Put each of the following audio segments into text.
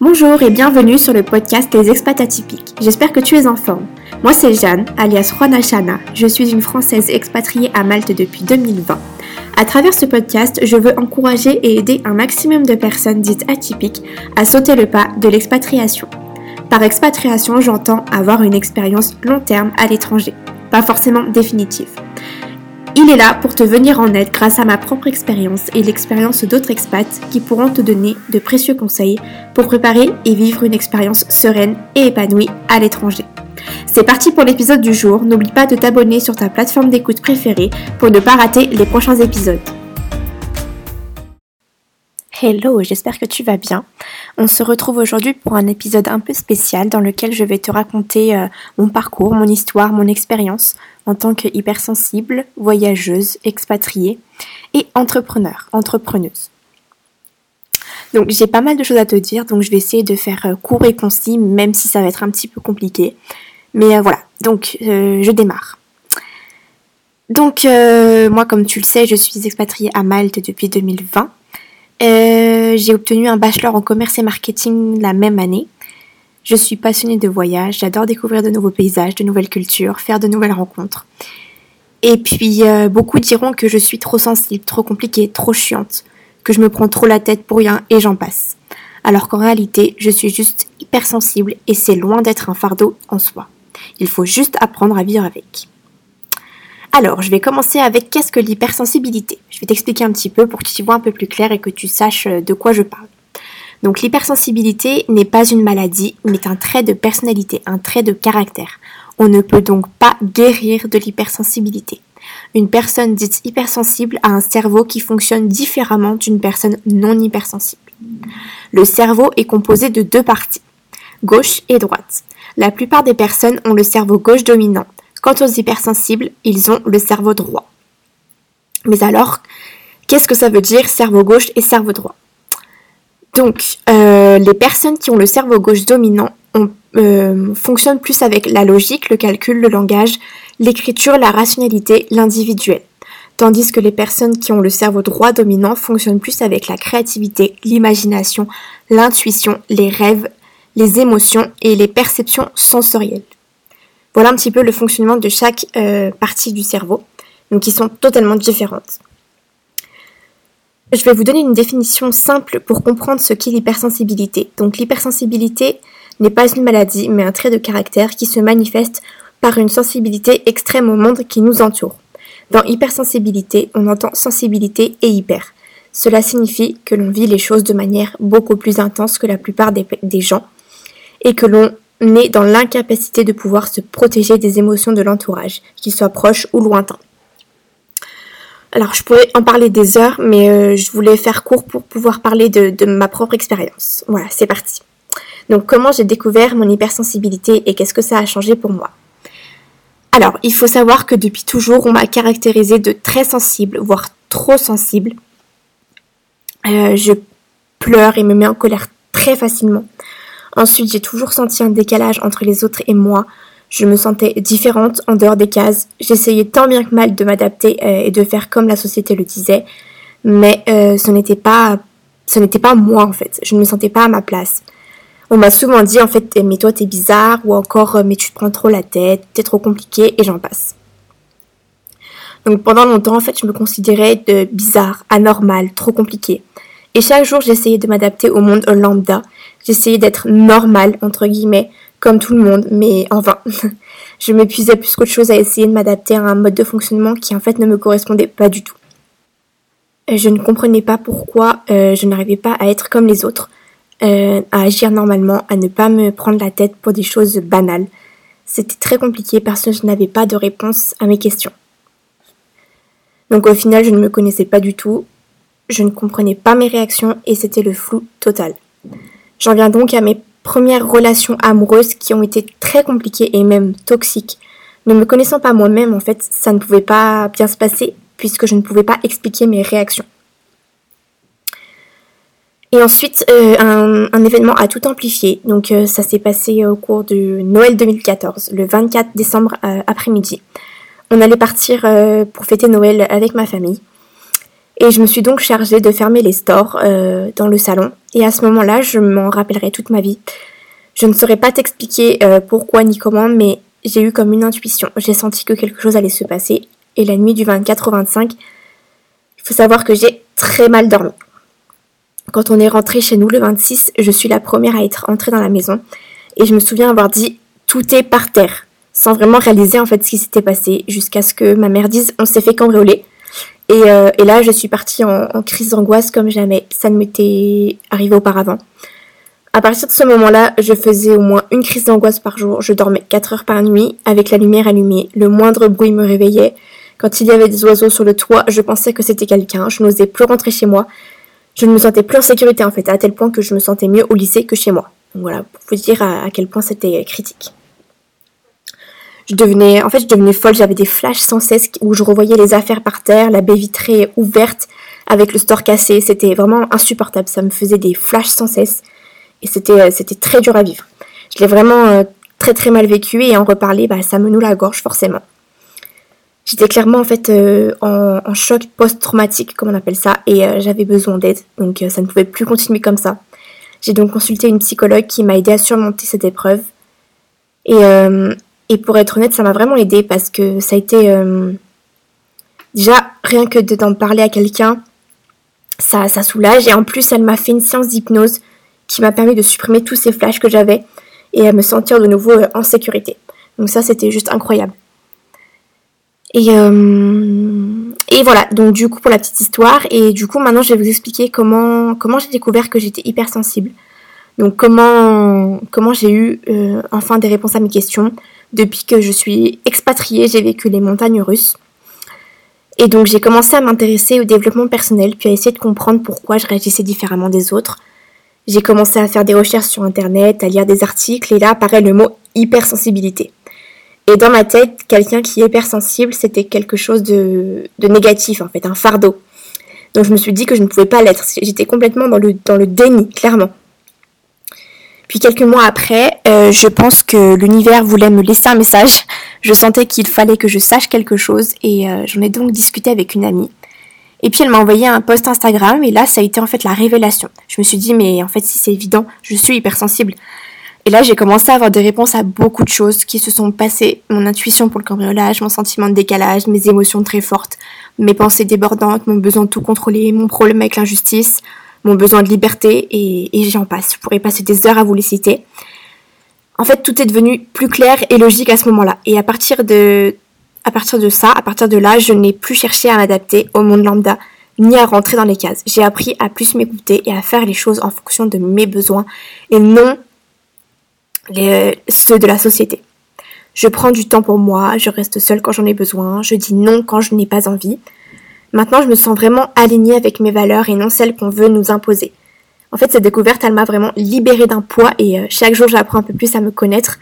Bonjour et bienvenue sur le podcast Les Expats Atypiques. J'espère que tu es en forme. Moi c'est Jeanne, alias Juana Chana. Je suis une Française expatriée à Malte depuis 2020. À travers ce podcast, je veux encourager et aider un maximum de personnes dites atypiques à sauter le pas de l'expatriation. Par expatriation, j'entends avoir une expérience long terme à l'étranger, pas forcément définitive. Il est là pour te venir en aide grâce à ma propre expérience et l'expérience d'autres expats qui pourront te donner de précieux conseils pour préparer et vivre une expérience sereine et épanouie à l'étranger. C'est parti pour l'épisode du jour. N'oublie pas de t'abonner sur ta plateforme d'écoute préférée pour ne pas rater les prochains épisodes. Hello, j'espère que tu vas bien. On se retrouve aujourd'hui pour un épisode un peu spécial dans lequel je vais te raconter euh, mon parcours, mon histoire, mon expérience en tant que hypersensible, voyageuse, expatriée et entrepreneur, entrepreneuse. Donc j'ai pas mal de choses à te dire, donc je vais essayer de faire euh, court et concis, même si ça va être un petit peu compliqué. Mais euh, voilà, donc je démarre. Donc moi, comme tu le sais, je suis expatriée à Malte depuis 2020. J'ai obtenu un bachelor en commerce et marketing la même année. Je suis passionnée de voyage, j'adore découvrir de nouveaux paysages, de nouvelles cultures, faire de nouvelles rencontres. Et puis, euh, beaucoup diront que je suis trop sensible, trop compliquée, trop chiante, que je me prends trop la tête pour rien et j'en passe. Alors qu'en réalité, je suis juste hypersensible et c'est loin d'être un fardeau en soi. Il faut juste apprendre à vivre avec. Alors, je vais commencer avec qu'est-ce que l'hypersensibilité? Je vais t'expliquer un petit peu pour que tu vois un peu plus clair et que tu saches euh, de quoi je parle. Donc l'hypersensibilité n'est pas une maladie, mais un trait de personnalité, un trait de caractère. On ne peut donc pas guérir de l'hypersensibilité. Une personne dite hypersensible a un cerveau qui fonctionne différemment d'une personne non hypersensible. Le cerveau est composé de deux parties, gauche et droite. La plupart des personnes ont le cerveau gauche dominant. Quant aux hypersensibles, ils ont le cerveau droit. Mais alors, qu'est-ce que ça veut dire cerveau gauche et cerveau droit? Donc, euh, les personnes qui ont le cerveau gauche dominant euh, fonctionnent plus avec la logique, le calcul, le langage, l'écriture, la rationalité, l'individuel. Tandis que les personnes qui ont le cerveau droit dominant fonctionnent plus avec la créativité, l'imagination, l'intuition, les rêves, les émotions et les perceptions sensorielles. Voilà un petit peu le fonctionnement de chaque euh, partie du cerveau, donc qui sont totalement différentes. Je vais vous donner une définition simple pour comprendre ce qu'est l'hypersensibilité. Donc l'hypersensibilité n'est pas une maladie, mais un trait de caractère qui se manifeste par une sensibilité extrême au monde qui nous entoure. Dans hypersensibilité, on entend sensibilité et hyper. Cela signifie que l'on vit les choses de manière beaucoup plus intense que la plupart des, des gens et que l'on est dans l'incapacité de pouvoir se protéger des émotions de l'entourage, qu'ils soient proches ou lointains. Alors, je pourrais en parler des heures, mais euh, je voulais faire court pour pouvoir parler de, ma propre expérience. Voilà, c'est parti. Donc, comment j'ai découvert mon hypersensibilité et qu'est-ce que ça a changé pour moi? Alors, il faut savoir que depuis toujours, on m'a caractérisé de très sensible, voire trop sensible. Euh, je pleure et me mets en colère très facilement. Ensuite, j'ai toujours senti un décalage entre les autres et moi. Je me sentais différente en dehors des cases. J'essayais tant bien que mal de m'adapter euh, et de faire comme la société le disait, mais euh, ce n'était pas ce n'était pas moi en fait. Je ne me sentais pas à ma place. On m'a souvent dit en fait mais toi t'es bizarre ou encore mais tu te prends trop la tête, t'es trop compliqué et j'en passe. Donc pendant longtemps en fait je me considérais de bizarre, anormal, trop compliqué. Et chaque jour j'essayais de m'adapter au monde lambda. J'essayais d'être normal entre guillemets comme tout le monde, mais en vain. je m'épuisais plus qu'autre chose à essayer de m'adapter à un mode de fonctionnement qui en fait ne me correspondait pas du tout. Euh, je ne comprenais pas pourquoi euh, je n'arrivais pas à être comme les autres, euh, à agir normalement, à ne pas me prendre la tête pour des choses banales. C'était très compliqué parce que je n'avais pas de réponse à mes questions. Donc au final, je ne me connaissais pas du tout, je ne comprenais pas mes réactions et c'était le flou total. J'en viens donc à mes premières relations amoureuses qui ont été très compliquées et même toxiques. Ne me connaissant pas moi-même, en fait, ça ne pouvait pas bien se passer puisque je ne pouvais pas expliquer mes réactions. Et ensuite, euh, un, événement a tout amplifié. Donc, euh, ça s'est passé au cours de Noël 2014, le 24 décembre euh, après-midi. On allait partir pour fêter Noël avec ma famille. Et je me suis donc chargée de fermer les stores euh, dans le salon. Et à ce moment-là, je m'en rappellerai toute ma vie. Je ne saurais pas t'expliquer euh, pourquoi ni comment, mais j'ai eu comme une intuition. J'ai senti que quelque chose allait se passer. Et la nuit du 24 au 25, il faut savoir que j'ai très mal dormi. Quand on est rentré chez nous le 26, je suis la première à être entrée dans la maison. Et je me souviens avoir dit tout est par terre, sans vraiment réaliser en fait ce qui s'était passé, jusqu'à ce que ma mère dise on s'est fait cambrioler. Et, euh, et, là, je suis partie en, crise d'angoisse comme jamais. Ça ne m'était arrivé auparavant. À partir de ce moment-là, je faisais au moins une crise d'angoisse par jour. Je dormais 4 heures par nuit avec la lumière allumée. Le moindre bruit me réveillait. Quand il y avait des oiseaux sur le toit, je pensais que c'était quelqu'un. Je n'osais plus rentrer chez moi. Je ne me sentais plus en sécurité en fait, à tel point que je me sentais mieux au lycée que chez moi. Donc voilà, pour vous dire à quel point c'était critique je devenais, en fait, je devenais folle. J'avais des flashs sans cesse où je revoyais les affaires par terre, la baie vitrée ouverte avec le store cassé. C'était vraiment insupportable. Ça me faisait des flashs sans cesse et c'était, euh, c'était très dur à vivre. Je l'ai vraiment euh, très très mal vécu et en reparler, bah, ça me noue la gorge forcément. J'étais clairement en fait euh, en, choc post-traumatique, comme on appelle ça, et j'avais besoin d'aide, donc ça ne pouvait plus continuer comme ça. J'ai donc consulté une psychologue qui m'a aidé à surmonter cette épreuve. Et, et pour être honnête, ça m'a vraiment aidé parce que ça a été euh, déjà rien que d'en parler à quelqu'un, ça, soulage. Et en plus, elle m'a fait une séance d'hypnose qui m'a permis de supprimer tous ces flashs que j'avais et à me sentir de nouveau euh, en sécurité. Donc ça, c'était juste incroyable. Et, euh, et voilà, donc du coup pour la petite histoire, et du coup maintenant je vais vous expliquer comment, comment j'ai découvert que j'étais hypersensible. Donc comment, comment j'ai eu enfin des réponses à mes questions, depuis que je suis expatriée, j'ai vécu les montagnes russes. Et donc j'ai commencé à m'intéresser au développement personnel, puis à essayer de comprendre pourquoi je réagissais différemment des autres. J'ai commencé à faire des recherches sur Internet, à lire des articles, et là apparaît le mot hypersensibilité. Et dans ma tête, quelqu'un qui est hypersensible, c'était quelque chose de, négatif, en fait, un fardeau. Donc je me suis dit que je ne pouvais pas l'être. J'étais complètement dans le déni, clairement. Puis quelques mois après, euh, je pense que l'univers voulait me laisser un message. Je sentais qu'il fallait que je sache quelque chose et euh, j'en ai donc discuté avec une amie. Et puis elle m'a envoyé un post Instagram et là ça a été en fait la révélation. Je me suis dit mais en fait si c'est évident, je suis hypersensible. Et là j'ai commencé à avoir des réponses à beaucoup de choses qui se sont passées. Mon intuition pour le cambriolage, mon sentiment de décalage, mes émotions très fortes, mes pensées débordantes, mon besoin de tout contrôler, mon problème avec l'injustice, mon besoin de liberté et, et j'en passe. Je pourrais passer des heures à vous les citer. En fait, tout est devenu plus clair et logique à ce moment-là. Et à partir de, à partir de ça, à partir de là, je n'ai plus cherché à m'adapter au monde lambda, ni à rentrer dans les cases. J'ai appris à plus m'écouter et à faire les choses en fonction de mes besoins et non ceux de la société. Je prends du temps pour moi, je reste seule quand j'en ai besoin, je dis non quand je n'ai pas envie. Maintenant, je me sens vraiment alignée avec mes valeurs et non celles qu'on veut nous imposer. En fait, cette découverte, elle m'a vraiment libérée d'un poids et euh, chaque jour, j'apprends un peu plus à me connaître.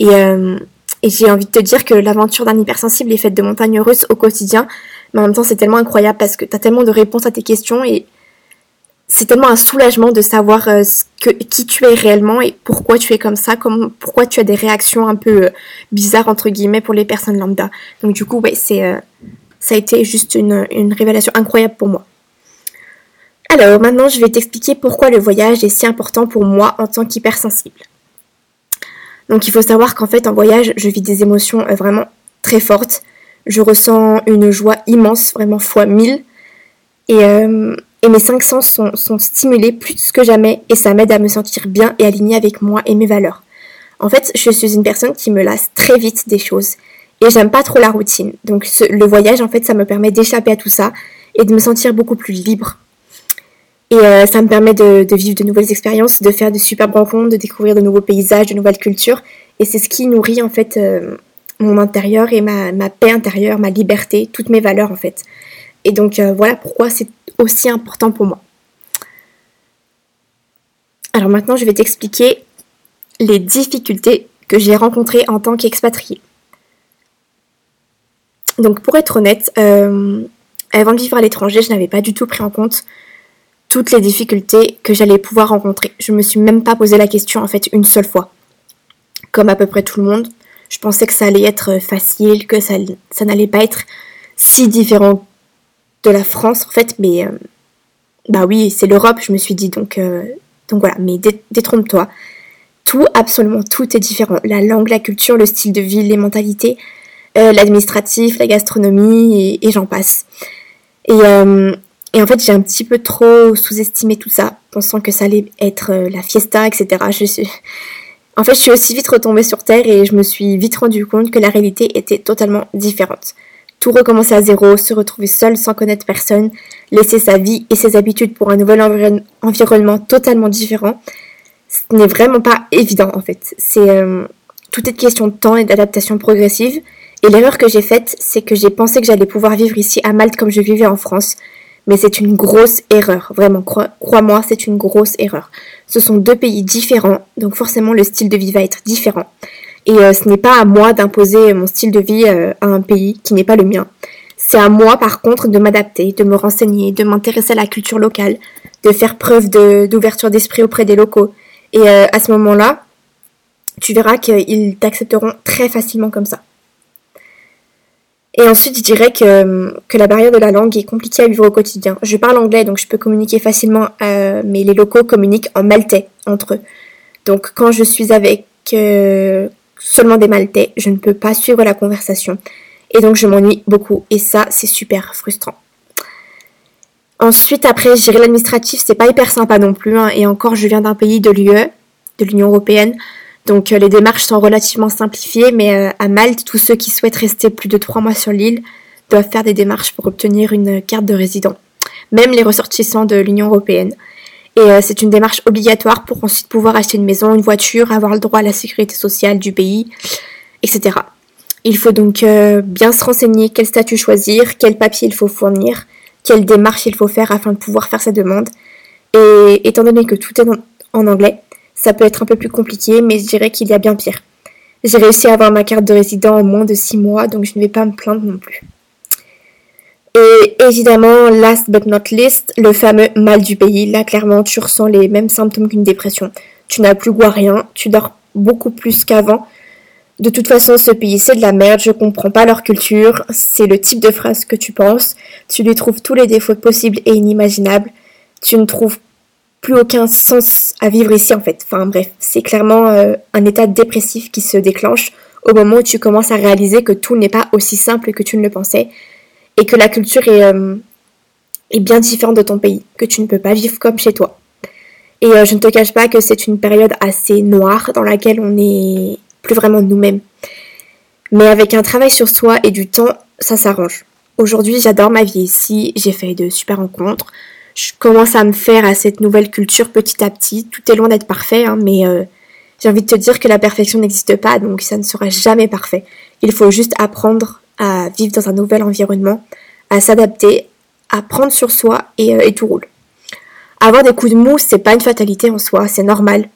Et, euh, et j'ai envie de te dire que l'aventure d'un hypersensible est faite de montagnes russes au quotidien. Mais en même temps, c'est tellement incroyable parce que tu as tellement de réponses à tes questions et c'est tellement un soulagement de savoir euh, qui tu es réellement et pourquoi tu es comme ça, pourquoi tu as des réactions un peu bizarres, entre guillemets, pour les personnes lambda. Donc du coup, ouais, c'est ça a été juste une, révélation incroyable pour moi. Alors maintenant, je vais t'expliquer pourquoi le voyage est si important pour moi en tant qu'hypersensible. Donc il faut savoir qu'en fait en voyage, je vis des émotions euh, vraiment très fortes. Je ressens une joie immense, vraiment fois mille. Et, euh, mes cinq sens sont, sont, stimulés plus que jamais et ça m'aide à me sentir bien et alignée avec moi et mes valeurs. En fait, je suis une personne qui me lasse très vite des choses et j'aime pas trop la routine. Donc le voyage, en fait, ça me permet d'échapper à tout ça et de me sentir beaucoup plus libre. Et euh, ça me permet de, vivre de nouvelles expériences, de faire de superbes rencontres, de découvrir de nouveaux paysages, de nouvelles cultures. Et c'est ce qui nourrit en fait euh, mon intérieur et ma, ma, paix intérieure, ma liberté, toutes mes valeurs en fait. Et donc euh, voilà pourquoi c'est aussi important pour moi. Alors maintenant, je vais t'expliquer les difficultés que j'ai rencontrées en tant qu'expatriée. Donc pour être honnête, euh, avant de vivre à l'étranger, je n'avais pas du tout pris en compte toutes les difficultés que j'allais pouvoir rencontrer. Je me suis même pas posé la question en fait une seule fois. Comme à peu près tout le monde, je pensais que ça allait être facile, que ça, ça n'allait pas être si différent de la France en fait, mais euh, bah oui, c'est l'Europe, je me suis dit, donc, euh, donc voilà, mais détrompe-toi. Tout, absolument tout est différent. La langue, la culture, le style de vie, les mentalités, euh, l'administratif, la gastronomie, et, j'en passe. Et, et, en fait, j'ai un petit peu trop sous-estimé tout ça, pensant que ça allait être la fiesta, etc. Je suis... En fait, je suis aussi vite retombée sur Terre et je me suis vite rendu compte que la réalité était totalement différente tout recommencer à zéro, se retrouver seul sans connaître personne, laisser sa vie et ses habitudes pour un nouvel environnement totalement différent, ce n'est vraiment pas évident en fait. C'est euh, tout est question de temps et d'adaptation progressive. Et l'erreur que j'ai faite, c'est que j'ai pensé que j'allais pouvoir vivre ici à Malte comme je vivais en France. Mais c'est une grosse erreur, vraiment, crois-moi, c'est une grosse erreur. Ce sont deux pays différents, donc forcément le style de vie va être différent. Et euh, ce n'est pas à moi d'imposer mon style de vie euh, à un pays qui n'est pas le mien. C'est à moi, par contre, de m'adapter, de me renseigner, de m'intéresser à la culture locale, de faire preuve d'ouverture d'esprit auprès des locaux. Et euh, à ce moment-là, tu verras qu'ils t'accepteront très facilement comme ça. Et ensuite, je dirais que, que, la barrière de la langue est compliquée à vivre au quotidien. Je parle anglais, donc je peux communiquer facilement, mais les locaux communiquent en maltais entre eux. Donc quand je suis avec seulement des Maltais, je ne peux pas suivre la conversation. Et donc je m'ennuie beaucoup. Et ça, c'est super frustrant. Ensuite, après, gérer l'administratif, c'est pas hyper sympa non plus. Hein. Et encore, je viens d'un pays de l'UE, de l'Union Européenne. Donc euh, les démarches sont relativement simplifiées, mais euh, à Malte, tous ceux qui souhaitent rester plus de trois mois sur l'île doivent faire des démarches pour obtenir une carte de résident. Même les ressortissants de l'Union Européenne. Et euh, c'est une démarche obligatoire pour ensuite pouvoir acheter une maison, une voiture, avoir le droit à la sécurité sociale du pays, etc. Il faut donc bien se renseigner quel statut choisir, quel papier il faut fournir, quelle démarche il faut faire afin de pouvoir faire sa demande. Et étant donné que tout est en anglais, ça peut être un peu plus compliqué, mais je dirais qu'il y a bien pire. J'ai réussi à avoir ma carte de résident en moins de 6 mois, donc je ne vais pas me plaindre non plus. Et évidemment, last but not least, le fameux mal du pays. Là, clairement, tu ressens les mêmes symptômes qu'une dépression. Tu n'as plus goût à rien, tu dors beaucoup plus qu'avant. De toute façon, ce pays, c'est de la merde, je comprends pas leur culture, c'est le type de phrase que tu penses, tu lui trouves tous les défauts possibles et inimaginables, tu ne trouves plus aucun sens à vivre ici en fait. Enfin bref, c'est clairement euh, un état dépressif qui se déclenche au moment où tu commences à réaliser que tout n'est pas aussi simple que tu ne le pensais, et que la culture euh, est, bien différente de ton pays, que tu ne peux pas vivre comme chez toi. Et euh, je ne te cache pas que c'est une période assez noire dans laquelle on n'est plus vraiment nous-mêmes. Mais avec un travail sur soi et du temps, ça s'arrange. Aujourd'hui, j'adore ma vie ici, j'ai fait de super rencontres. Je commence à me faire à cette nouvelle culture petit à petit. Tout est loin d'être parfait, hein, mais euh, j'ai envie de te dire que la perfection n'existe pas, donc ça ne sera jamais parfait. Il faut juste apprendre à vivre dans un nouvel environnement, à s'adapter, à prendre sur soi et, euh, tout roule. Avoir des coups de mou, c'est pas une fatalité en soi, c'est normal.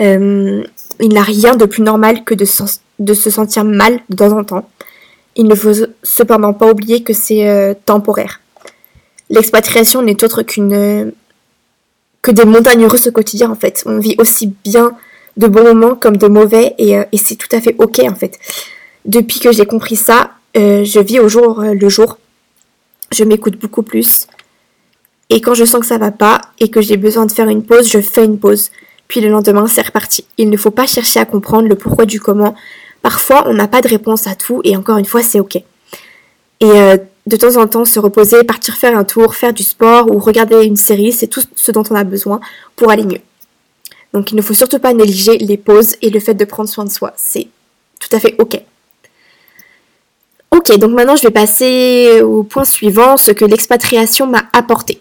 Euh, il n'y a rien de plus normal que de, se sentir mal de temps en temps. Il ne faut cependant pas oublier que c'est temporaire. L'expatriation n'est autre qu'une que des montagnes russes au quotidien en fait. On vit aussi bien de bons moments comme de mauvais et, et c'est tout à fait ok en fait. Depuis que j'ai compris ça, euh, je vis au jour euh, le jour. Je m'écoute beaucoup plus. Et quand je sens que ça va pas et que j'ai besoin de faire une pause, je fais une pause. Puis le lendemain, c'est reparti. Il ne faut pas chercher à comprendre le pourquoi du comment. Parfois, on n'a pas de réponse à tout et encore une fois, c'est ok. Et euh, de temps en temps, se reposer, partir faire un tour, faire du sport ou regarder une série, c'est tout ce dont on a besoin pour aller mieux. Donc il ne faut surtout pas négliger les pauses et le fait de prendre soin de soi. C'est tout à fait ok. Ok, donc maintenant je vais passer au point suivant, ce que l'expatriation m'a apporté.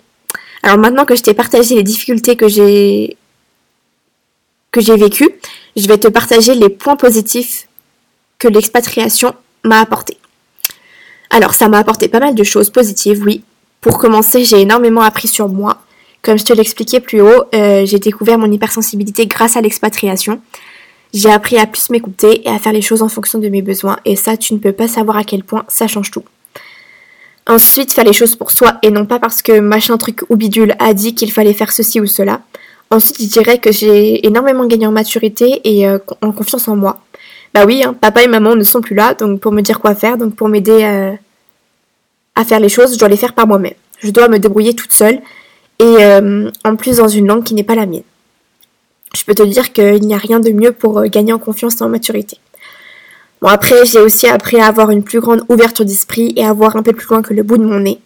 Alors maintenant que je t'ai partagé les difficultés que j'ai que j'ai vécues, je vais te partager les points positifs que l'expatriation m'a apporté. Alors ça m'a apporté pas mal de choses positives, oui. Pour commencer, j'ai énormément appris sur moi. Comme je te l'expliquais plus haut, euh, j'ai découvert mon hypersensibilité grâce à l'expatriation. J'ai appris à plus m'écouter et à faire les choses en fonction de mes besoins et ça tu ne peux pas savoir à quel point ça change tout. Ensuite, faire les choses pour soi et non pas parce que machin truc ou bidule a dit qu'il fallait faire ceci ou cela. Ensuite, je dirais que j'ai énormément gagné en maturité et euh, en confiance en moi. Bah oui, hein, papa et maman ne sont plus là donc pour me dire quoi faire, donc pour m'aider euh, à faire les choses, je dois les faire par moi-même. Je dois me débrouiller toute seule et euh, en plus dans une langue qui n'est pas la mienne. Je peux te dire qu'il n'y a rien de mieux pour euh, gagner en confiance et en maturité. Bon après j'ai aussi appris à avoir une plus grande ouverture d'esprit et à voir un peu plus loin que le bout de mon nez.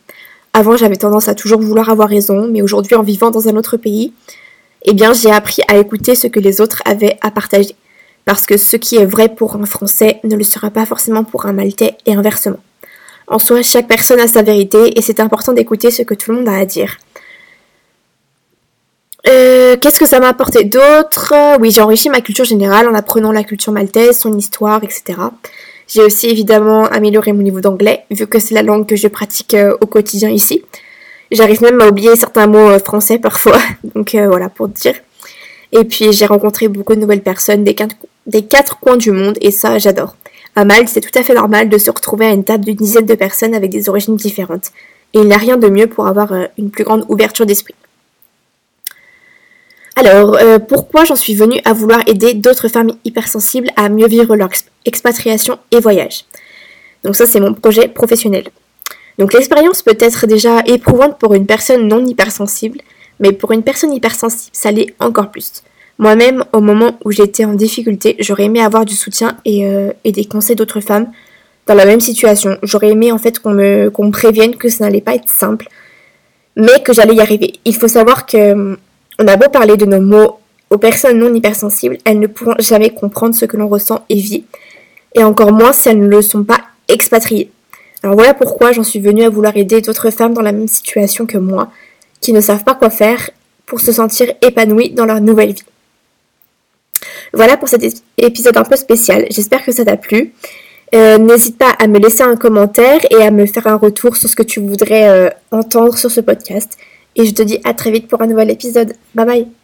Avant j'avais tendance à toujours vouloir avoir raison, mais aujourd'hui en vivant dans un autre pays, eh bien j'ai appris à écouter ce que les autres avaient à partager. Parce que ce qui est vrai pour un Français ne le sera pas forcément pour un Maltais et inversement. En soi, chaque personne a sa vérité et c'est important d'écouter ce que tout le monde a à dire. Euh, qu'est-ce que ça m'a apporté d'autre? Oui, j'ai enrichi ma culture générale en apprenant la culture maltaise, son histoire, etc. J'ai aussi évidemment amélioré mon niveau d'anglais, vu que c'est la langue que je pratique euh, au quotidien ici. J'arrive même à oublier certains mots euh, français parfois, donc voilà pour dire. Et puis j'ai rencontré beaucoup de nouvelles personnes des des quatre coins du monde, et ça j'adore. À Malte, c'est tout à fait normal de se retrouver à une table d'une dizaine de personnes avec des origines différentes. Et il n'y a rien de mieux pour avoir une plus grande ouverture d'esprit. Alors, euh, pourquoi j'en suis venue à vouloir aider d'autres femmes hypersensibles à mieux vivre leur expatriation et voyage? Donc ça, c'est mon projet professionnel. Donc l'expérience peut être déjà éprouvante pour une personne non hypersensible, mais pour une personne hypersensible, ça l'est encore plus. Moi-même, au moment où j'étais en difficulté, j'aurais aimé avoir du soutien et, euh, des conseils d'autres femmes dans la même situation. J'aurais aimé en fait qu'on me, qu'on prévienne que ça n'allait pas être simple, mais que j'allais y arriver. Il faut savoir que on a beau parler de nos mots aux personnes non hypersensibles, elles ne pourront jamais comprendre ce que l'on ressent et vit, et encore moins si elles ne le sont pas expatriées. Alors voilà pourquoi j'en suis venue à vouloir aider d'autres femmes dans la même situation que moi, qui ne savent pas quoi faire pour se sentir épanouies dans leur nouvelle vie. Voilà pour cet épisode un peu spécial, j'espère que ça t'a plu. Euh, n'hésite pas à me laisser un commentaire et à me faire un retour sur ce que tu voudrais euh, entendre sur ce podcast. Et je te dis à très vite pour un nouvel épisode. Bye bye